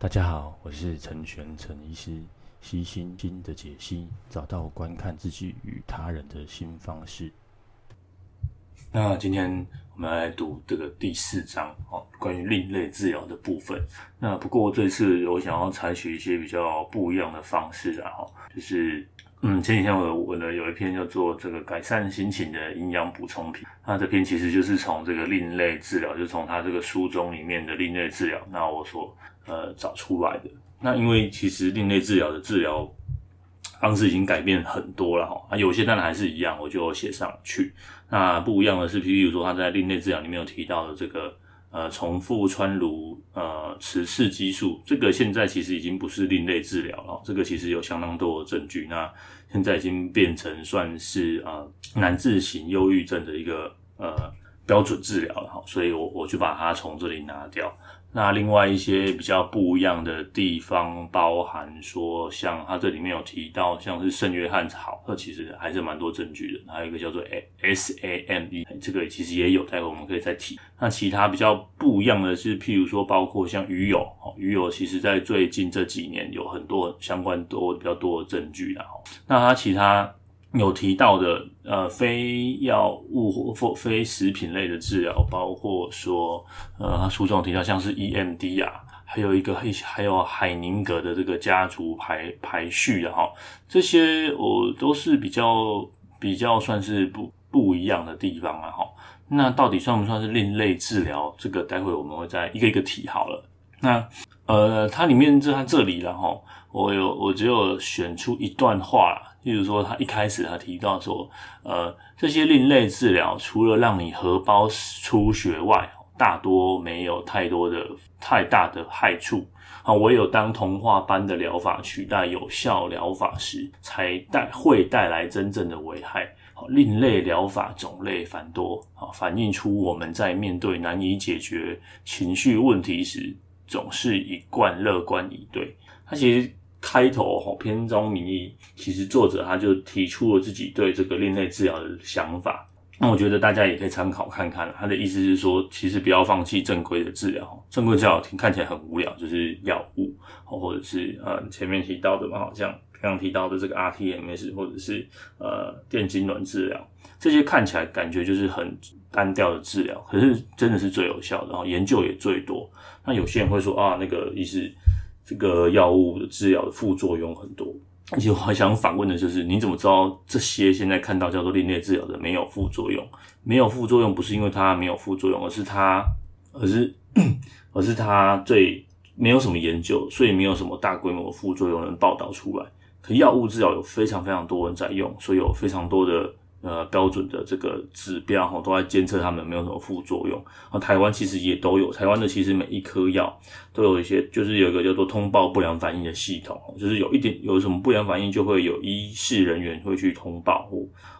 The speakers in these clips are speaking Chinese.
大家好，我是陈玄陈医师，悉心经的解析，找到观看自己与他人的新方式。那今天我们来读这个第四章哦，关于另类治疗的部分。那不过这次我想要采取一些比较不一样的方式啊，就是。嗯，前几天我我呢有一篇叫做这个改善心情的营养补充品，那这篇其实就是从这个另类治疗，就从他这个书中里面的另类治疗，那我所呃找出来的。那因为其实另类治疗的治疗方式已经改变很多了哈，啊有些当然还是一样，我就写上去。那不一样的是，譬如说他在另类治疗里面有提到的这个。呃，重复穿颅呃磁刺激素，这个现在其实已经不是另类治疗了，这个其实有相当多的证据。那现在已经变成算是呃难治型忧郁症的一个呃标准治疗了哈，所以我我就把它从这里拿掉。那另外一些比较不一样的地方，包含说，像它这里面有提到，像是圣约翰草，这其实还是蛮多证据的。还有一个叫做 SAMe，这个其实也有，待会我们可以再提。那其他比较不一样的是，譬如说，包括像鱼油，鱼油其实在最近这几年有很多相关多比较多的证据啦。那它其他。有提到的，呃，非药物或非食品类的治疗，包括说，呃，他书中提到像是 EMD 啊，还有一个还有海宁格的这个家族排排序的哈，这些我都是比较比较算是不不一样的地方啊哈。那到底算不算是另类治疗？这个待会我们会再一个一个提好了。那呃，它里面这它这里了哈，我有我只有选出一段话。例如说，他一开始他提到说，呃，这些另类治疗除了让你荷包出血外，大多没有太多的太大的害处啊。唯有当童话般的疗法取代有效疗法时，才带会带来真正的危害。另类疗法种类繁多啊，反映出我们在面对难以解决情绪问题时，总是一贯乐观以对。他其实。开头哈，篇章名义，其实作者他就提出了自己对这个另类治疗的想法。那我觉得大家也可以参考看看。他的意思是说，其实不要放弃正规的治疗。正规治疗听看起来很无聊，就是药物，或者是呃前面提到的嘛，好像刚刚提到的这个 rTMS，或者是呃电痙攣治疗，这些看起来感觉就是很单调的治疗，可是真的是最有效的，然后研究也最多。那有些人会说啊，那个意思。这个药物的治疗的副作用很多，而且我还想反问的就是，你怎么知道这些现在看到叫做另类治疗的没有副作用？没有副作用不是因为它没有副作用，而是它，而是，而是它最没有什么研究，所以没有什么大规模的副作用能报道出来。可药物治疗有非常非常多人在用，所以有非常多的。呃，标准的这个指标哈，都在监测它们没有什么副作用。啊，台湾其实也都有，台湾的其实每一颗药都有一些，就是有一个叫做通报不良反应的系统，就是有一点有什么不良反应，就会有医事人员会去通报。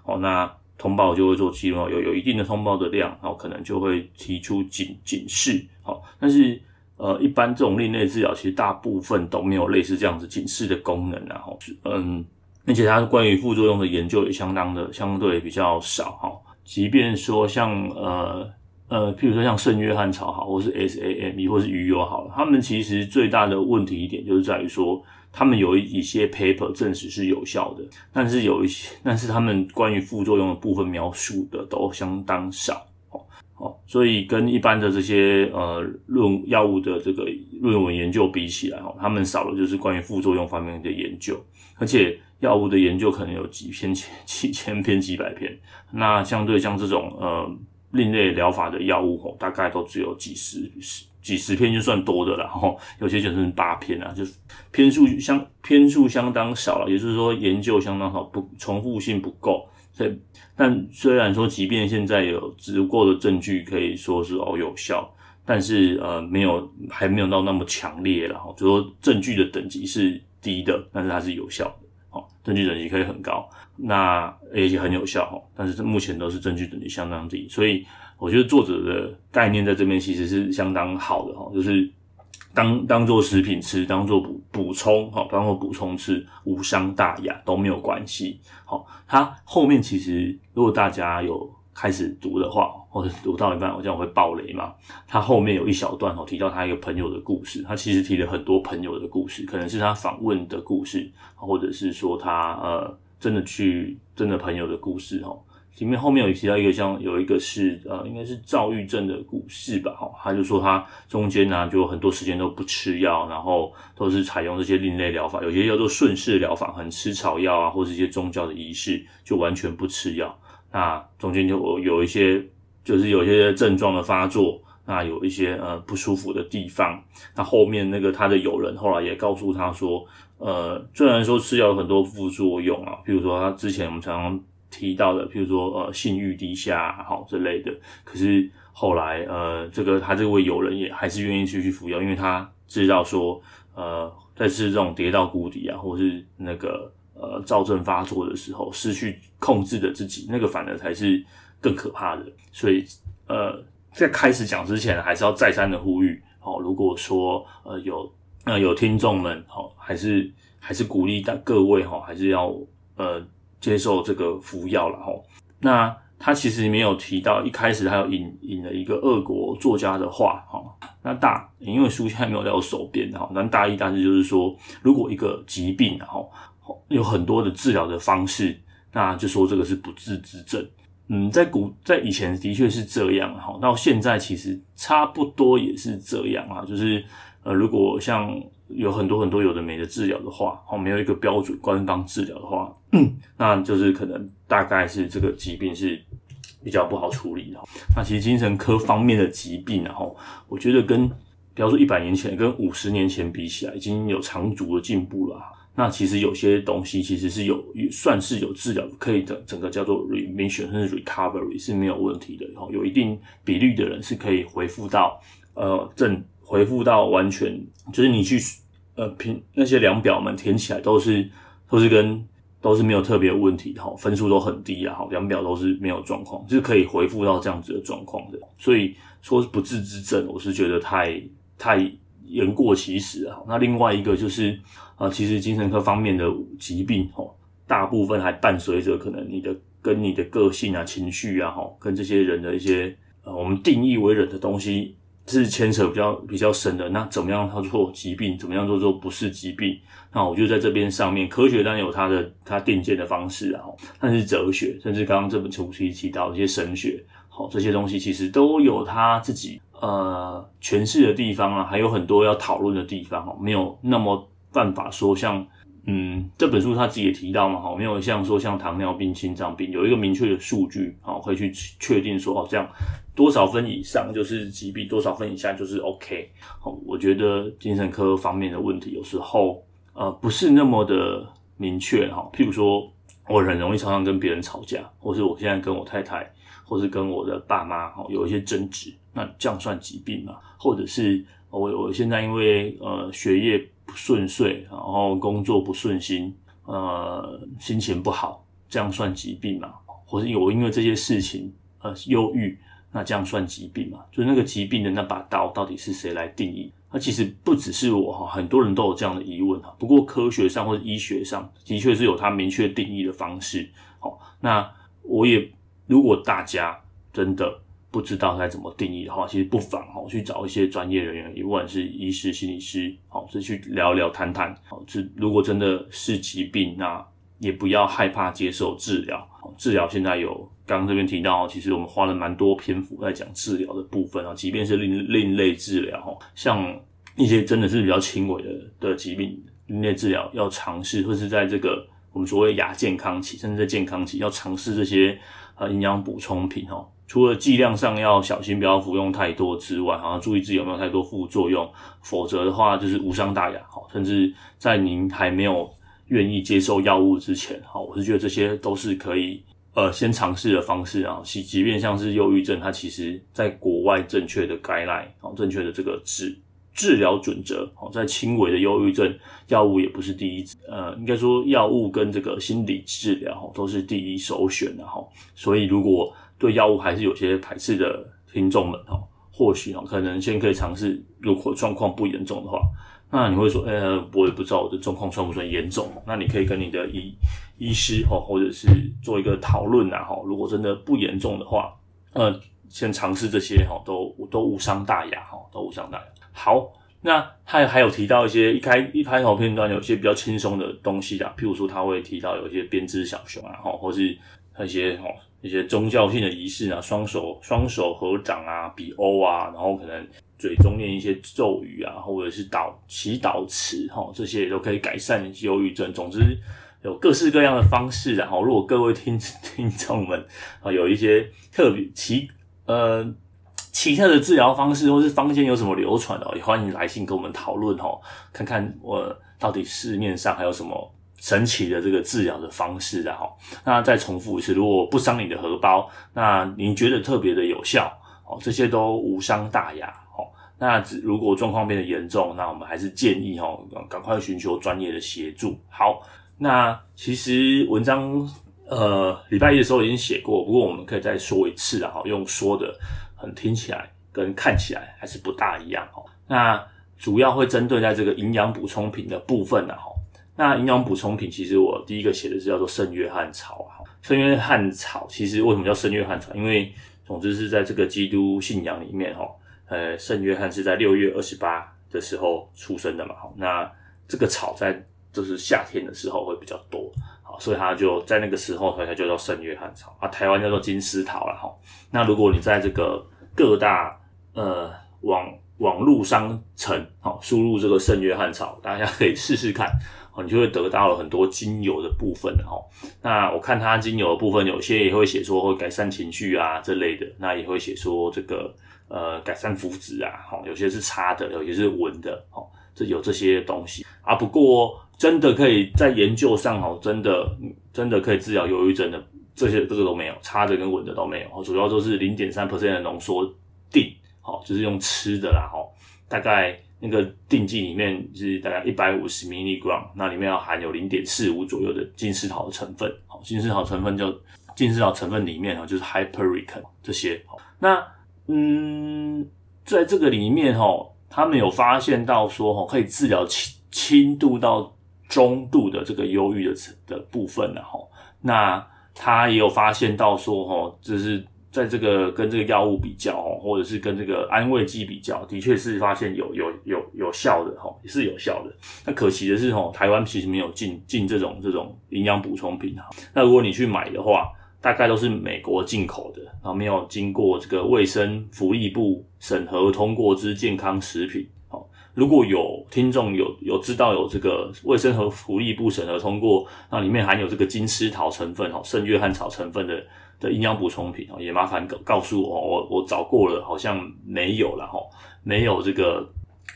哦，那通报就会做记录，有有一定的通报的量，然后可能就会提出警警示。好，但是呃，一般这种另类治疗，其实大部分都没有类似这样子警示的功能，然后嗯。而且它关于副作用的研究也相当的相对比较少哈，即便说像呃呃，譬如说像圣约翰草好，或是 SAMe 或是鱼油好，他们其实最大的问题一点就是在于说，他们有一些 paper 证实是有效的，但是有一些，但是他们关于副作用的部分描述的都相当少哦哦，所以跟一般的这些呃论药物的这个论文研究比起来哦，他们少了就是关于副作用方面的研究，而且。药物的研究可能有几篇、几千篇、几百篇，那相对像这种呃另类疗法的药物吼，大概都只有几十、十几十篇就算多的了，然后有些就是八篇啊，就是篇数相篇数相当少了，也就是说研究相当好，不重复性不够。所以，但虽然说，即便现在有足够的证据可以说是哦有效，但是呃没有还没有到那么强烈了哈，就说证据的等级是低的，但是它是有效的。证据等级可以很高，那也很有效，但是目前都是证据等级相当低，所以我觉得作者的概念在这边其实是相当好的哈，就是当当做食品吃，当做补补充哈，当做补充吃，无伤大雅都没有关系。好，它后面其实如果大家有开始读的话，我读到一半，我这样会爆雷嘛。他后面有一小段哦，提到他一个朋友的故事。他其实提了很多朋友的故事，可能是他访问的故事，或者是说他呃真的去真的朋友的故事哦。里面后面有提到一个像有一个是呃应该是躁郁症的故事吧，哈，他就说他中间呢、就很多时间都不吃药，然后都是采用这些另类疗法，有些叫做顺势疗法，很吃草药啊，或是一些宗教的仪式，就完全不吃药。那中间就有一些就是有些症状的发作，那有一些呃不舒服的地方。那后面那个他的友人后来也告诉他说，呃，虽然说吃药有很多副作用啊，比如说他之前我们常常。提到的，譬如说呃性欲低下好之类的，可是后来呃这个他这位友人也还是愿意继续服药，因为他知道说呃在吃这种跌到谷底啊，或是那个呃躁症发作的时候失去控制的自己，那个反而才是更可怕的。所以呃在开始讲之前，还是要再三的呼吁，好，如果说呃有呃有听众们好，还是还是鼓励大各位哈，还是要呃。接受这个服药了吼，那他其实没有提到一开始他有引引了一个俄国作家的话哈，那大因为书现在没有在我手边哈，但大意大致就是说，如果一个疾病然后有很多的治疗的方式，那就说这个是不治之症。嗯，在古在以前的确是这样哈，到现在其实差不多也是这样啊，就是呃，如果像。有很多很多有的没的治疗的话，哦，没有一个标准官方治疗的话，那就是可能大概是这个疾病是比较不好处理的。那其实精神科方面的疾病，然后我觉得跟，比方说一百年前跟五十年前比起来，已经有长足的进步了。啊那其实有些东西其实是有算是有治疗可以整，整个叫做 remission 甚至 recovery 是没有问题的。哦，有一定比率的人是可以回复到呃正。回复到完全，就是你去呃凭那些量表们填起来都是都是跟都是没有特别问题的哈，分数都很低啊，哈，量表都是没有状况，就是可以回复到这样子的状况的。所以说是不治之症，我是觉得太太言过其实啊。那另外一个就是啊，其实精神科方面的疾病哈，大部分还伴随着可能你的跟你的个性啊、情绪啊，哈，跟这些人的一些呃我们定义为人的东西。是牵扯比较比较深的，那怎么样叫做疾病？怎么样做做不是疾病？那我就在这边上面，科学当然有它的它定见的方式啊，但是哲学，甚至刚刚这本书提提到一些神学，好，这些东西其实都有它自己呃诠释的地方啊，还有很多要讨论的地方哦，没有那么办法说像。嗯，这本书他自己也提到嘛，哈，没有像说像糖尿病、心脏病有一个明确的数据，好，可以去确定说，哦，这样多少分以上就是疾病，多少分以下就是 OK。好，我觉得精神科方面的问题有时候呃不是那么的明确，哈，譬如说我很容易常常跟别人吵架，或是我现在跟我太太，或是跟我的爸妈，哈，有一些争执，那这样算疾病吗？或者是我我现在因为呃学业。不顺遂，然后工作不顺心，呃，心情不好，这样算疾病吗？或是有因为这些事情呃忧郁，那这样算疾病吗？就是那个疾病的那把刀到底是谁来定义？那其实不只是我哈，很多人都有这样的疑问哈。不过科学上或者医学上的确是有它明确定义的方式。好，那我也如果大家真的。不知道该怎么定义的话，其实不妨哈去找一些专业人员，不管是医师、心理师，好，是去聊聊、谈谈。好，这如果真的是疾病，那也不要害怕接受治疗。治疗现在有刚刚这边提到，其实我们花了蛮多篇幅在讲治疗的部分啊。即便是另另类治疗，哈，像一些真的是比较轻微的的疾病，另类治疗要尝试，或是在这个我们所谓亚健康期，甚至在健康期要尝试这些呃营养补充品，哦。除了剂量上要小心，不要服用太多之外，好像注意自己有没有太多副作用，否则的话就是无伤大雅。好，甚至在您还没有愿意接受药物之前，好，我是觉得这些都是可以呃先尝试的方式啊。即即便像是忧郁症，它其实在国外正确的改赖好，正确的这个治治疗准则，好，在轻微的忧郁症，药物也不是第一，呃，应该说药物跟这个心理治疗都是第一首选的哈。所以如果对药物还是有些排斥的听众们哈，或许哈可能先可以尝试，如果状况不严重的话，那你会说，呃，我也不知道我的状况算不算严重，那你可以跟你的医医师哈，或者是做一个讨论呐哈，如果真的不严重的话，呃，先尝试这些哈，都都无伤大雅哈，都无伤大雅。好，那他还有提到一些一开一开头片段有些比较轻松的东西啊，譬如说他会提到有一些编织小熊啊，哈，或是一些哈一些宗教性的仪式啊，双手双手合掌啊，比 O 啊，然后可能嘴中念一些咒语啊，或者是祷祈祷词哈，这些也都可以改善忧郁症。总之。有各式各样的方式，然后如果各位听听众们 啊有一些特别奇呃奇特的治疗方式，或是坊间有什么流传的，也欢迎来信跟我们讨论哦，看看我到底市面上还有什么神奇的这个治疗的方式，然后那再重复一次，如果不伤你的荷包，那你觉得特别的有效哦，这些都无伤大雅哦。那如果状况变得严重，那我们还是建议哦，赶快寻求专业的协助。好。那其实文章呃礼拜一的时候已经写过，不过我们可以再说一次啊，用说的很听起来跟看起来还是不大一样哦。那主要会针对在这个营养补充品的部分呢，哈。那营养补充品其实我第一个写的是叫做圣约翰草啊，圣约翰草其实为什么叫圣约翰草？因为总之是在这个基督信仰里面哈，呃，圣约翰是在六月二十八的时候出生的嘛，哈。那这个草在就是夏天的时候会比较多，好，所以它就在那个时候，它就叫圣约翰草啊。台湾叫做金丝桃了哈。那如果你在这个各大呃网网络商城好输入这个圣约翰草，大家可以试试看，你就会得到了很多精油的部分哈。那我看它精油的部分，有些也会写说会改善情绪啊这类的，那也会写说这个呃改善肤质啊，哦，有些是擦的，有些是闻的，哈，这有这些东西啊。不过真的可以在研究上哦，真的真的可以治疗忧郁症的这些这个都没有，擦的跟闻的都没有，主要都是零点三 percent 的浓缩定，好，就是用吃的啦，哈，大概那个定剂里面是大概一百五十 milligram，那里面要含有零点四五左右的金丝桃的成分，好，金丝桃成分就金丝桃成分里面就是 hypericum 这些，好，那嗯，在这个里面哈，他们有发现到说哈，可以治疗轻轻度到中度的这个忧郁的的部分了哈，那他也有发现到说哈，就是在这个跟这个药物比较哦，或者是跟这个安慰剂比较，的确是发现有有有有效的哈，也是有效的。那可惜的是哈，台湾其实没有进进这种这种营养补充品哈。那如果你去买的话，大概都是美国进口的，然后没有经过这个卫生福利部审核通过之健康食品。如果有听众有有知道有这个卫生和福利部审核通过，那里面含有这个金丝桃成分哦，圣约翰草成分的的营养补充品哦，也麻烦告告诉我，我我找过了，好像没有了哈，没有这个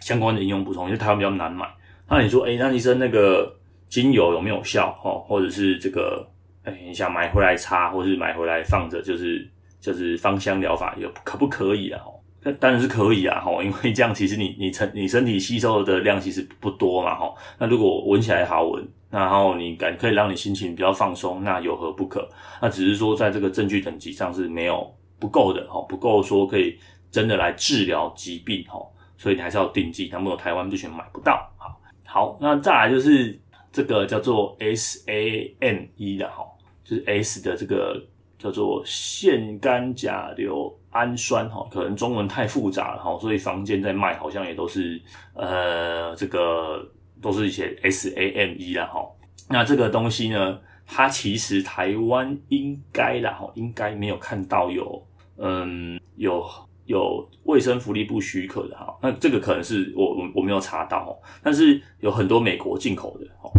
相关的营养补充，因为台湾比较难买。那你说，诶、欸、那医生那个精油有没有效哦？或者是这个，哎、你想买回来擦，或是买回来放着，就是就是芳香疗法有可不可以啊？那当然是可以啊，吼，因为这样其实你你成你身体吸收的量其实不多嘛，吼。那如果闻起来好闻，然后你感可以让你心情比较放松，那有何不可？那只是说在这个证据等级上是没有不够的，吼，不够说可以真的来治疗疾病，吼。所以你还是要定剂，那么台湾目前买不到，好，好，那再来就是这个叫做 S A N E 的，吼，就是 S 的这个叫做腺苷甲硫。氨酸哈，可能中文太复杂了哈，所以坊间在卖好像也都是呃，这个都是一些 SAMe 啦哈。那这个东西呢，它其实台湾应该啦哈，应该没有看到有嗯有有卫生福利部许可的哈。那这个可能是我我我没有查到，但是有很多美国进口的哈。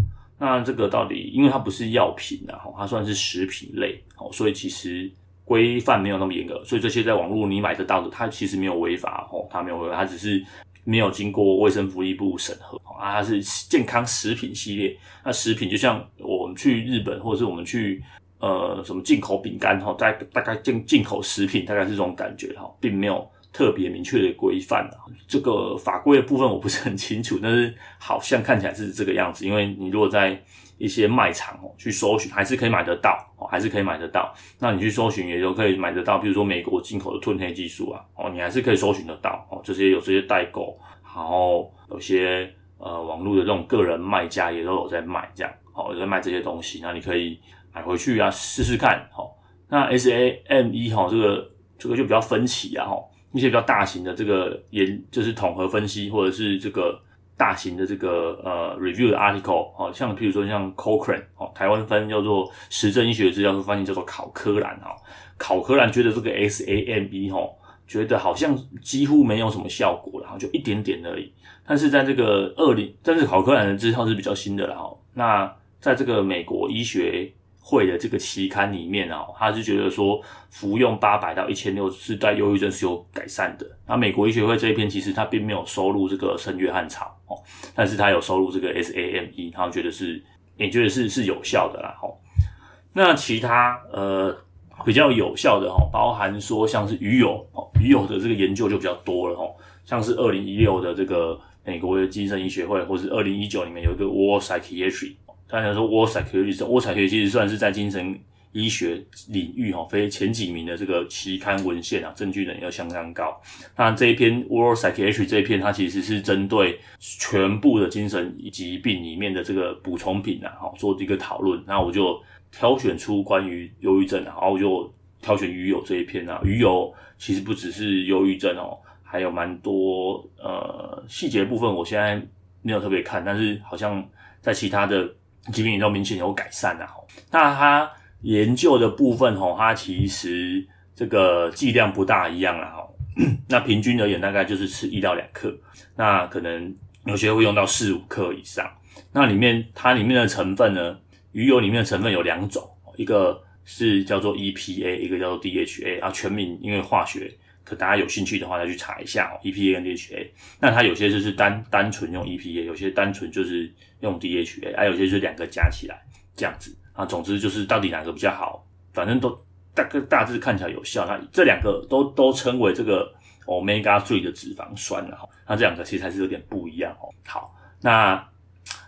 那这个到底，因为它不是药品啊，它算是食品类，所以其实。规范没有那么严格，所以这些在网络你买得到的，它其实没有违法哦，它没有违法，它只是没有经过卫生福利部审核啊，它是健康食品系列。那食品就像我们去日本，或者是我们去呃什么进口饼干哈，大大概进进口食品大概是这种感觉哈，并没有特别明确的规范啊。这个法规的部分我不是很清楚，但是好像看起来是这个样子，因为你如果在一些卖场哦，去搜寻还是可以买得到哦，还是可以买得到。那你去搜寻也都可以买得到，比如说美国进口的褪黑激素啊，哦，你还是可以搜寻得到哦。这些有这些代购，然后有些呃网络的这种个人卖家也都有在卖这样，哦，有在卖这些东西。那你可以买回去啊试试看，好。那 SAMe 哈这个这个就比较分歧啊，吼，一些比较大型的这个研就是统合分析，或者是这个大型的这个呃 review article，哦，像譬如说像 Cochrane，哦，台湾翻叫做实证医学资料库翻译叫做考科兰，哈，考科兰觉得这个 SAMe，吼，觉得好像几乎没有什么效果，然后就一点点而已。但是在这个二零，但是考科兰的资料是比较新的了，哈，那在这个美国医学会的这个期刊里面啊，他是觉得说服用八百到一千六是对忧郁症是有改善的。那美国医学会这一篇其实他并没有收录这个圣约翰草哦，但是他有收录这个 SAMe，他觉得是也觉得是是有效的啦。吼，那其他呃比较有效的哈，包含说像是鱼油哦，鱼油的这个研究就比较多了哦，像是二零一六的这个美国的精神医学会，或是二零一九里面有一个 World Psychiatry。大家说 World Psychiatry，World Psychiatry 其实算是在精神医学领域哈，非前几名的这个期刊文献啊，证据能力要相当高。那这一篇 World Psychiatry 这一篇，它其实是针对全部的精神疾病里面的这个补充品啊，哈，做一个讨论。那我就挑选出关于忧郁症，然后我就挑选鱼油这一篇啊。鱼油其实不只是忧郁症哦，还有蛮多呃细节部分，我现在没有特别看，但是好像在其他的。疾病也都明显有改善了吼，那他研究的部分吼，它其实这个剂量不大一样了吼，那平均而言大概就是吃一到两克，那可能有些会用到四五克以上。那里面它里面的成分呢，鱼油里面的成分有两种，一个是叫做 EPA，一个叫做 DHA 啊，全名因为化学。可大家有兴趣的话，再去查一下哦，EPA 跟 DHA。那它有些就是单单纯用 EPA，有些单纯就是用 DHA，还有些就是两个加起来这样子啊。总之就是到底哪个比较好，反正都大个大致看起来有效。那这两个都都称为这个 Omega three 的脂肪酸了哈。那这两个其实还是有点不一样哦。好，那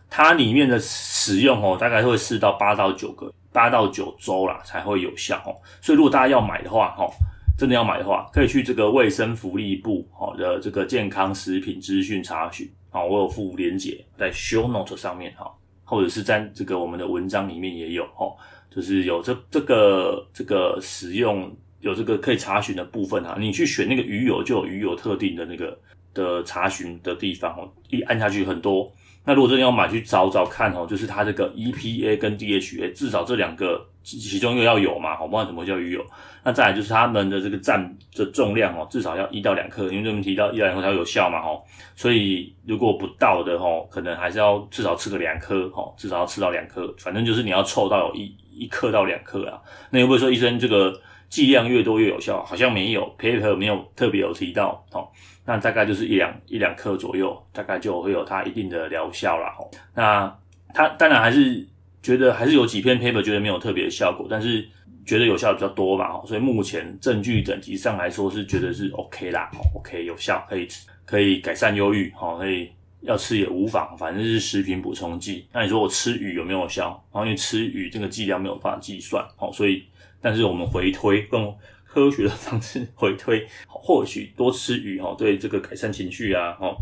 它里面的使用哦，大概会四到八到九个八到九周啦才会有效哦。所以如果大家要买的话，哈。真的要买的话，可以去这个卫生福利部好的这个健康食品资讯查询啊，我有附连结在 show note 上面哈，或者是在这个我们的文章里面也有哈，就是有这这个这个使用有这个可以查询的部分哈，你去选那个鱼油就有鱼油特定的那个的查询的地方哦，一按下去很多。那如果真的要买，去找找看哦，就是它这个 EPA 跟 DHA，至少这两个其中一个要有嘛，好，不然怎么叫鱼油？那再来就是它们的这个占的重量哦，至少要一到两克，因为这边提到一到两克才有效嘛，哦。所以如果不到的哦，可能还是要至少吃个两颗，哦，至少要吃到两颗，反正就是你要凑到有一一克到两克啊。那会不会说医生这个剂量越多越有效？好像没有，paper 没有特别有提到，哦。那大概就是一两一两克左右，大概就会有它一定的疗效啦。吼，那它当然还是觉得还是有几篇 paper 觉得没有特别的效果，但是觉得有效的比较多嘛。所以目前证据等级上来说是觉得是 OK 啦，OK 有效，可以可以改善忧郁，哈，可以要吃也无妨，反正是食品补充剂。那你说我吃鱼有没有效？然后因为吃鱼这个剂量没有办法计算，好，所以但是我们回推更。科学的方式回推，或许多吃鱼哈，对这个改善情绪啊，哈，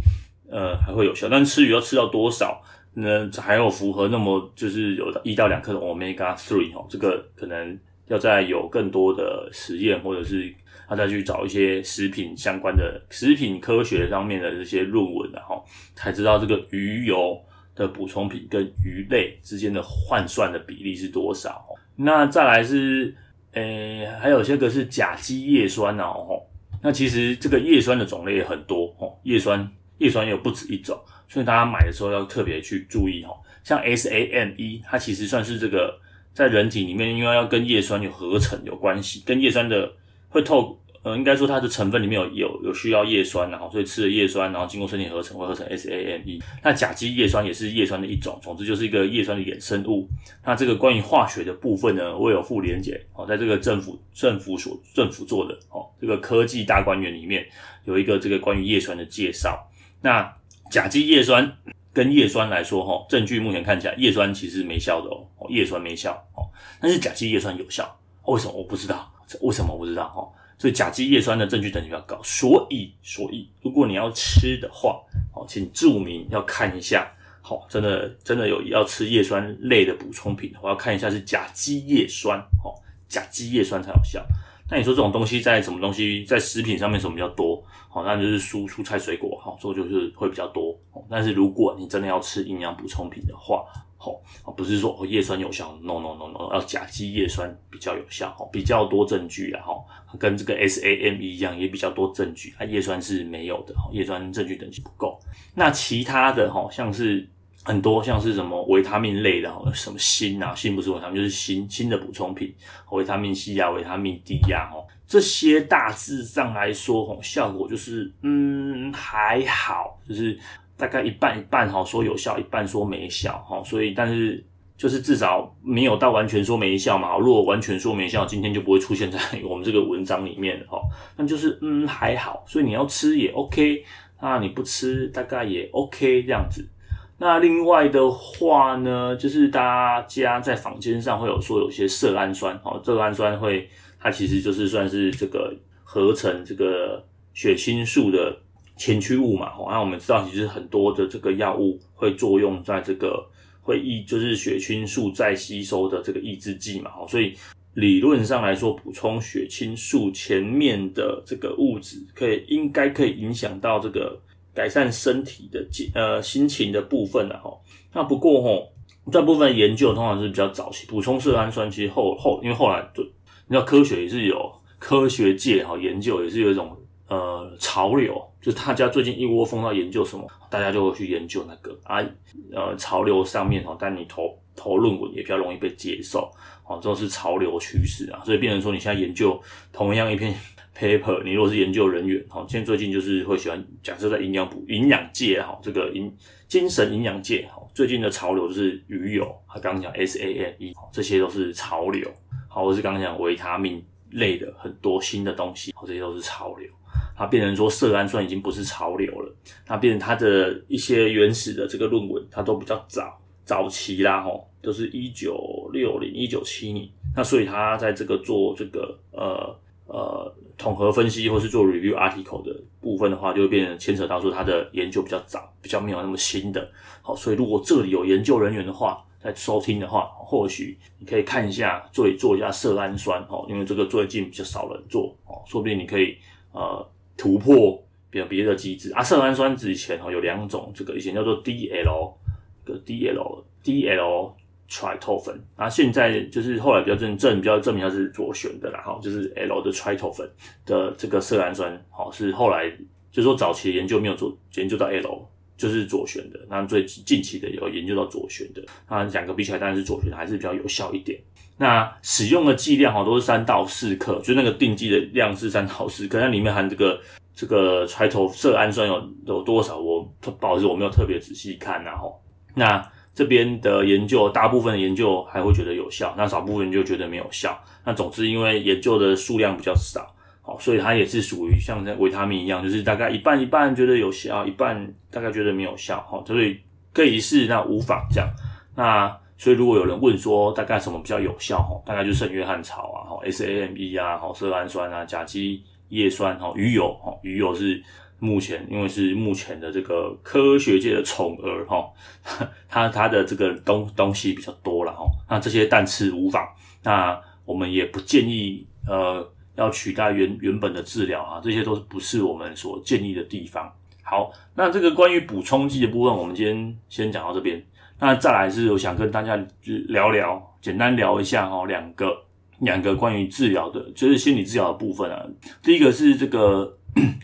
呃，还会有效。但吃鱼要吃到多少那？还有符合那么就是有一到两克的 omega three 哈，这个可能要再有更多的实验，或者是他再去找一些食品相关的食品科学上面的这些论文的哈，才知道这个鱼油的补充品跟鱼类之间的换算的比例是多少。那再来是。诶、还有些个是甲基叶酸哦，那其实这个叶酸的种类也很多哦，叶酸叶酸也有不止一种，所以大家买的时候要特别去注意哦。像 SAMe，它其实算是这个在人体里面，因为要跟叶酸有合成有关系，跟叶酸的会透。呃，应该说它的成分里面有有有需要叶酸，然后所以吃了叶酸，然后经过身体合成会合成 SAMe。那甲基叶酸也是叶酸的一种，总之就是一个叶酸的衍生物。那这个关于化学的部分呢，我有附连结哦，在这个政府政府所政府做的哦，这个科技大观园里面有一个这个关于叶酸的介绍。那甲基叶酸跟叶酸来说，哈，证据目前看起来叶酸其实没效的哦，叶酸没效哦，但是甲基叶酸有效，为什么我不知道？为什么我不知道？哈。所以甲基叶酸的证据等级比较高，所以所以如果你要吃的话，好，请注明要看一下，好，真的真的有要吃叶酸类的补充品的话，要看一下是甲基叶酸，好，甲基叶酸才有效。那你说这种东西在什么东西在食品上面什么比较多？好，那就是蔬蔬菜水果，好，这就是会比较多。但是如果你真的要吃营养补充品的话，哦，不是说叶酸有效，no no no no，要甲基叶酸比较有效，比较多证据啊，哈，跟这个 SAM 一样，也比较多证据，它叶酸是没有的，叶酸证据等级不够。那其他的哈，像是。很多像是什么维他命类的，什么锌啊，锌不是维他命，就是锌锌的补充品，维他命 C 啊，维他命 D 呀，哦，这些大致上来说，哦，效果就是嗯还好，就是大概一半一半，哈，说有效，一半说没效，哈，所以但是就是至少没有到完全说没效嘛，如果完全说没效，今天就不会出现在我们这个文章里面了，哈，那就是嗯还好，所以你要吃也 OK，那你不吃大概也 OK 这样子。那另外的话呢，就是大家在坊间上会有说有些色氨酸，哦，色氨酸会，它其实就是算是这个合成这个血清素的前驱物嘛，哦，那我们知道其实很多的这个药物会作用在这个会抑，就是血清素再吸收的这个抑制剂嘛，哦，所以理论上来说，补充血清素前面的这个物质，可以应该可以影响到这个。改善身体的呃心情的部分呢，哈，那不过哈，这部分研究通常是比较早期，补充色氨酸其实后后，因为后来就你知道科学也是有科学界哈研究也是有一种呃潮流，就是大家最近一窝蜂要研究什么，大家就会去研究那个啊呃潮流上面哈，但你投投论文也比较容易被接受，哦，这是潮流趋势啊，所以变成说你现在研究同样一篇。paper，你如果是研究人员，哈，现在最近就是会喜欢假设在营养补营养界，哈，这个营精神营养界，哈，最近的潮流就是鱼油，他刚刚讲 SAMe，这些都是潮流，好，或是刚刚讲维他命类的很多新的东西，好，这些都是潮流，它变成说色氨酸已经不是潮流了，它变成它的一些原始的这个论文，它都比较早早期啦，吼，都是一九六零一九七零，那所以它在这个做这个呃。呃，统合分析或是做 review article 的部分的话，就会变成牵扯到说它的研究比较早，比较没有那么新的。好，所以如果这里有研究人员的话，在收听的话，或许你可以看一下，做做一下色氨酸哦，因为这个最近比较少人做哦，说不定你可以呃突破别别的机制啊。色氨酸之前哦有两种，这个以前叫做 DL，个 DL DL。tryptophan，然后现在就是后来比较证证比较证明它是左旋的啦，哈，就是 L 的 tryptophan 的这个色氨酸，好是后来就是说早期的研究没有做研究到 L 就是左旋的，那最近期的有研究到左旋的，那两个比起来当然是左旋的还是比较有效一点。那使用的剂量哈都是三到四克，就那个定剂的量是三到四克，那里面含这个这个揣头色氨酸有有多少？我不好意思我没有特别仔细看然后那。这边的研究，大部分的研究还会觉得有效，那少部分就觉得没有效。那总之，因为研究的数量比较少，好，所以它也是属于像维他命一样，就是大概一半一半觉得有效，一半大概觉得没有效，好，所以可以试，那无妨这样。那所以如果有人问说大概什么比较有效，哈，大概就是圣约翰草啊，哈，SAMe 啊，哈，色氨酸啊，甲基叶酸，哈，鱼油，哈，鱼油是。目前，因为是目前的这个科学界的宠儿哈，它它的这个东东西比较多了哈，那这些但吃无妨，那我们也不建议呃要取代原原本的治疗啊，这些都是不是我们所建议的地方。好，那这个关于补充剂的部分，我们今天先讲到这边。那再来是我想跟大家聊聊，简单聊一下哈，两个两个关于治疗的，就是心理治疗的部分啊。第一个是这个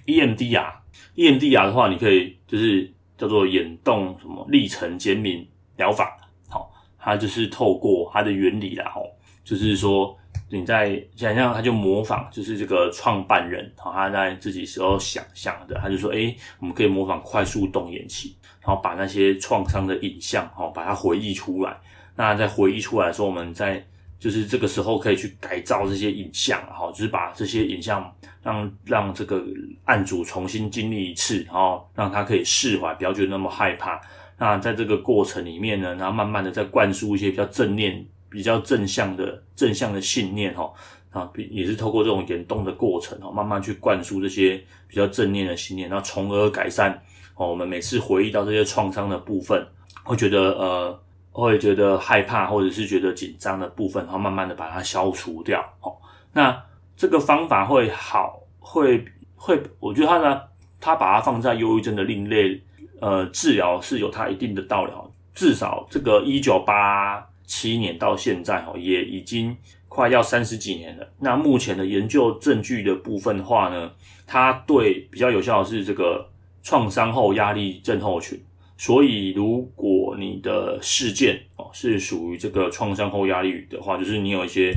EMDR。EMDR 的话，你可以就是叫做眼动什么历程减敏疗法，好，它就是透过它的原理啦，吼，就是说你在想象，它就模仿，就是这个创办人，好，他在自己时候想象的，他就说，诶，我们可以模仿快速动眼期，然后把那些创伤的影像，好，把它回忆出来，那在回忆出来的时候，我们在就是这个时候可以去改造这些影像，好，就是把这些影像让让这个案主重新经历一次，然后让他可以释怀，不要觉得那么害怕。那在这个过程里面呢，然后慢慢的再灌输一些比较正念、比较正向的正向的信念，哈，啊，也是透过这种眼动的过程，哈，慢慢去灌输这些比较正念的信念，然后从而改善，哦，我们每次回忆到这些创伤的部分，会觉得呃。会觉得害怕或者是觉得紧张的部分，然后慢慢的把它消除掉。好，那这个方法会好，会会，我觉得他呢，他把它放在忧郁症的另类呃治疗是有它一定的道理。至少这个一九八七年到现在哈，也已经快要三十几年了。那目前的研究证据的部分的话呢，它对比较有效的是这个创伤后压力症候群。所以，如果你的事件哦是属于这个创伤后压力的话，就是你有一些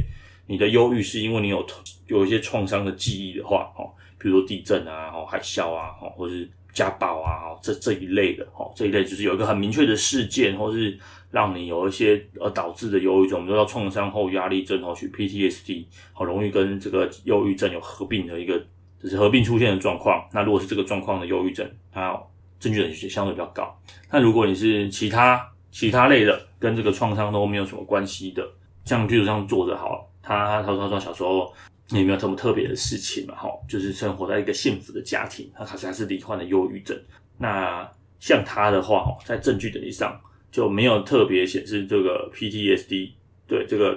你的忧郁是因为你有有一些创伤的记忆的话，哦，比如说地震啊，哦，海啸啊，哦，或是。家暴啊，这这一类的，哈，这一类就是有一个很明确的事件，或是让你有一些而导致的忧郁症，我们都叫创伤后压力症候群 （PTSD），好容易跟这个忧郁症有合并的一个，就是合并出现的状况。那如果是这个状况的忧郁症，它证据也相对比较高。那如果你是其他其他类的，跟这个创伤都没有什么关系的，像譬如像作者好，他他说他说小时候。也没有什么特别的事情嘛，哈，就是生活在一个幸福的家庭，他可是还是罹患了忧郁症。那像他的话，哈，在证据等级上就没有特别显示这个 PTSD 对这个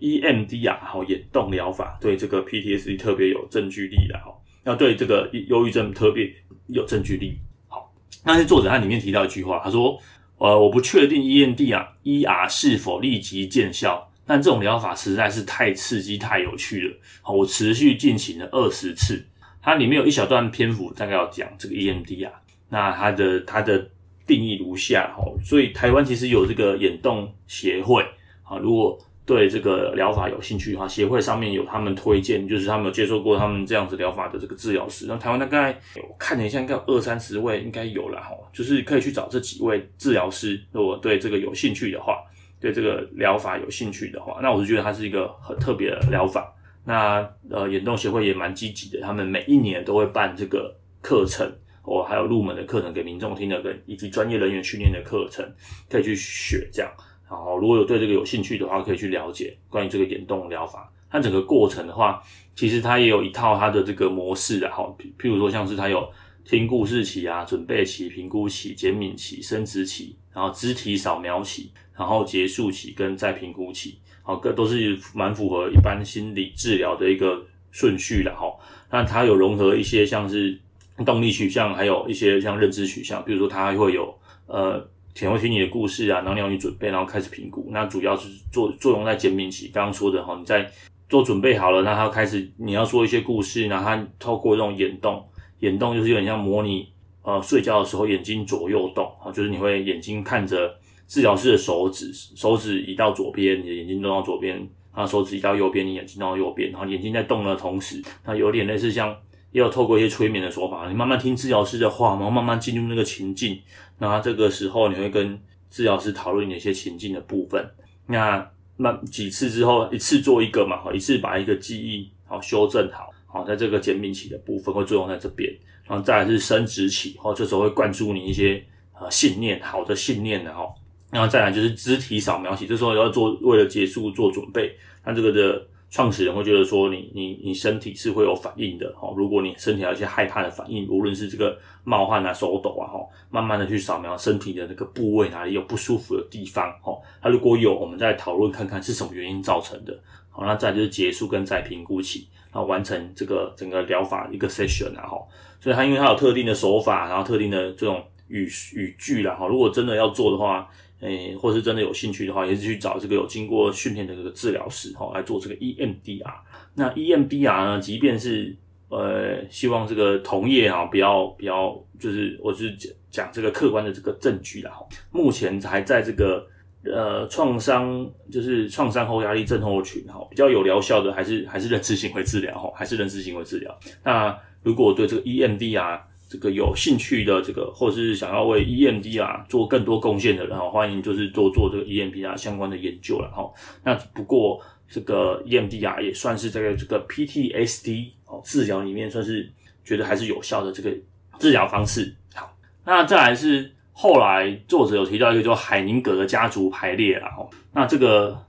EMDR 哈眼动疗法对这个 PTSD 特别有证据力的哈，要对这个忧郁症特别有证据力。好，那些作者他里面提到一句话，他说，呃，我不确定 EMDR ER 是否立即见效。但这种疗法实在是太刺激、太有趣了。好，我持续进行了二十次。它里面有一小段篇幅，大概要讲这个 E M D 啊。那它的它的定义如下哈。所以台湾其实有这个眼动协会啊。如果对这个疗法有兴趣的话，协会上面有他们推荐，就是他们有接受过他们这样子疗法的这个治疗师。那台湾大概我看了一下，应该有二三十位，应该有了哈。就是可以去找这几位治疗师，如果对这个有兴趣的话。对这个疗法有兴趣的话，那我是觉得它是一个很特别的疗法。那呃，眼动协会也蛮积极的，他们每一年都会办这个课程，哦，还有入门的课程给民众听的，跟以及专业人员训练的课程，可以去学这样。然后如果有对这个有兴趣的话，可以去了解关于这个眼动疗法。它整个过程的话，其实它也有一套它的这个模式的，哈，譬譬如说像是它有听故事期啊、准备期、评估期、减敏期、伸直期，然后肢体扫描期。然后结束期跟再评估期，好，各都是蛮符合一般心理治疗的一个顺序的哈。那它有融合一些像是动力取向，还有一些像认知取向，比如说它会有呃，潜会听你的故事啊，然后你要你准备，然后开始评估。那主要是作作用在减敏期，刚刚说的哈，你在做准备好了，那他开始你要说一些故事，然后它透过这种眼动，眼动就是有点像模拟呃睡觉的时候眼睛左右动啊，就是你会眼睛看着。治疗师的手指，手指移到左边，你的眼睛动到左边；然后手指移到右边，你眼睛动到右边。然后眼睛在动的同时，那有点类似像，也有透过一些催眠的手法，你慢慢听治疗师的话，然后慢慢进入那个情境。那这个时候，你会跟治疗师讨论你一些情境的部分。那那几次之后，一次做一个嘛，一次把一个记忆好修正好，好在这个减敏期的部分会作用在这边，然后再来是生殖期，哦，这时候会灌输你一些呃信念，好的信念的哈。然后再来就是肢体扫描期，这时候要做为了结束做准备，那这个的创始人会觉得说你你你身体是会有反应的哈，如果你身体有一些害怕的反应，无论是这个冒汗啊、手抖啊哈，慢慢的去扫描身体的那个部位哪里有不舒服的地方哈，它如果有，我们再讨论看看是什么原因造成的，好，那再就是结束跟再评估期，然后完成这个整个疗法一个 session 啊哈，所以它因为它有特定的手法，然后特定的这种语语句啦哈，如果真的要做的话。诶，或是真的有兴趣的话，也是去找这个有经过训练的这个治疗师哈，来做这个 EMDR。那 EMDR 呢，即便是呃，希望这个同业啊，不要不要，就是我是讲讲这个客观的这个证据啦哈。目前还在这个呃创伤，就是创伤后压力症候群哈，比较有疗效的还是还是认知行为治疗哈，还是认知行为治疗。那如果对这个 EMDR，这个有兴趣的这个，或是想要为 EMDR 做更多贡献的人哈，欢迎就是多做这个 EMDR 相关的研究了哈。那不过这个 EMDR 也算是在这个 PTSD 哦治疗里面算是觉得还是有效的这个治疗方式。好，那再来是后来作者有提到一个叫海宁格的家族排列了哈。那这个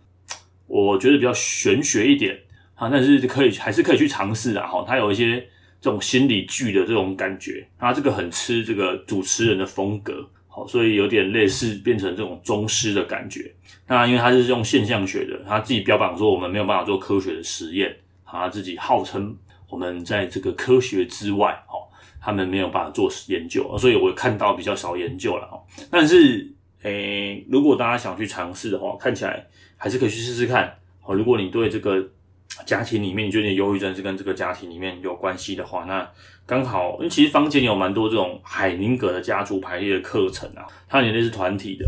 我觉得比较玄学一点啊，但是可以还是可以去尝试的哈。它有一些。这种心理剧的这种感觉，他这个很吃这个主持人的风格，好，所以有点类似变成这种宗师的感觉。那因为他是用现象学的，他自己标榜说我们没有办法做科学的实验，他，自己号称我们在这个科学之外，哦，他们没有办法做研究，所以我看到比较少研究了，哦。但是，诶，如果大家想去尝试的话，看起来还是可以去试试看。哦，如果你对这个家庭里面，你觉得忧郁症是跟这个家庭里面有关系的话，那刚好，因为其实坊间有蛮多这种海宁格的家族排列的课程啊，它也类似团体的。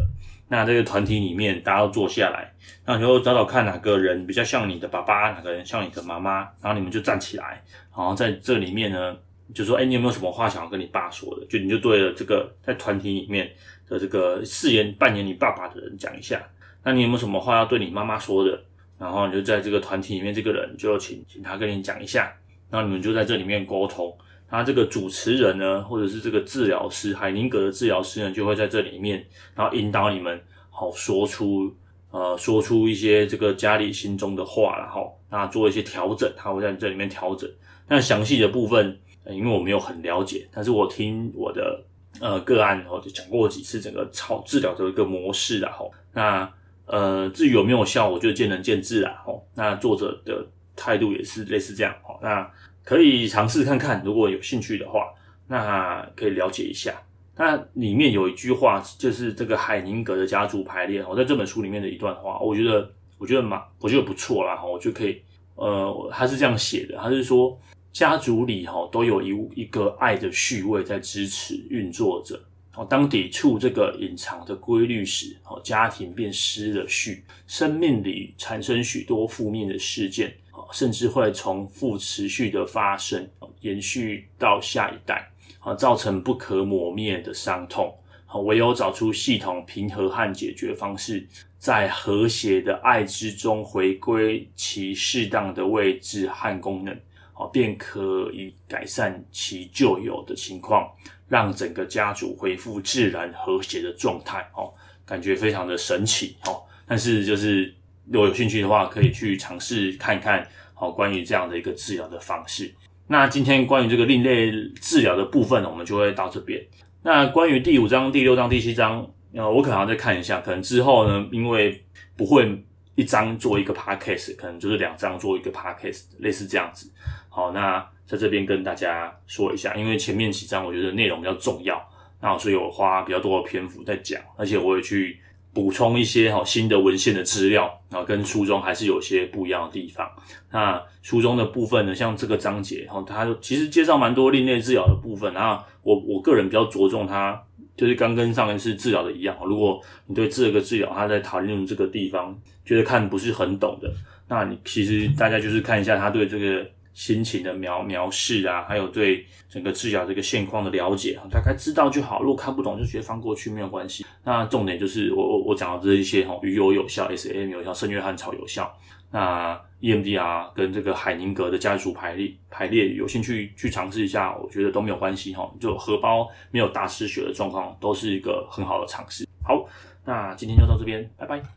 那这个团体里面，大家都坐下来，那你就找找看哪个人比较像你的爸爸，哪个人像你的妈妈，然后你们就站起来，然后在这里面呢，就说，哎，你有没有什么话想要跟你爸说的？就你就对着这个在团体里面的这个饰演扮演你爸爸的人讲一下。那你有没有什么话要对你妈妈说的？然后你就在这个团体里面，这个人就请请他跟你讲一下，然后你们就在这里面沟通。那这个主持人呢，或者是这个治疗师，海宁格的治疗师呢，就会在这里面，然后引导你们，好说出呃，说出一些这个家里心中的话，然后那做一些调整，他会在这里面调整。那详细的部分，因为我没有很了解，但是我听我的呃个案，我就讲过几次整个超治疗的一个模式，然后那呃，至于有没有效，我觉得见仁见智啦。吼，那作者的态度也是类似这样，哦，那。可以尝试看看，如果有兴趣的话，那可以了解一下。那里面有一句话，就是这个海宁格的家族排列，我在这本书里面的一段话，我觉得我觉得蛮我觉得不错啦，哈，我就可以，呃，他是这样写的，他是说家族里哈都有一一个爱的序位在支持运作着，哦，当抵触这个隐藏的规律时，哦，家庭便失了序，生命里产生许多负面的事件。甚至会重复持续的发生，延续到下一代，啊，造成不可磨灭的伤痛。唯有找出系统平和和解决方式，在和谐的爱之中回归其适当的位置和功能，便可以改善其旧有的情况，让整个家族恢复自然和谐的状态。哦，感觉非常的神奇。哦，但是就是。如果有兴趣的话，可以去尝试看看，好，关于这样的一个治疗的方式。那今天关于这个另类治疗的部分呢，我们就会到这边。那关于第五章、第六章、第七章，呃，我可能要再看一下，可能之后呢，因为不会一章做一个 podcast，可能就是两章做一个 podcast，类似这样子。好，那在这边跟大家说一下，因为前面几章我觉得内容比较重要，那所以我花比较多的篇幅在讲，而且我也去。补充一些哈新的文献的资料啊，跟书中还是有些不一样的地方。那书中的部分呢，像这个章节哈，它其实介绍蛮多另类治疗的部分。然后我我个人比较着重它，就是刚跟上一次治疗的一样。如果你对这个治疗，他在讨论这个地方觉得看不是很懂的，那你其实大家就是看一下他对这个。心情的描描述啊，还有对整个治疗这个现况的了解，大概知道就好。如果看不懂，就直接翻过去没有关系。那重点就是我我我讲到这一些哈，鱼油有效，SAM 有效，圣约翰草有效。那 EMDR 跟这个海宁格的家族排列排列，有兴趣去尝试一下，我觉得都没有关系哈。就荷包没有大失血的状况，都是一个很好的尝试。好，那今天就到这边，拜拜。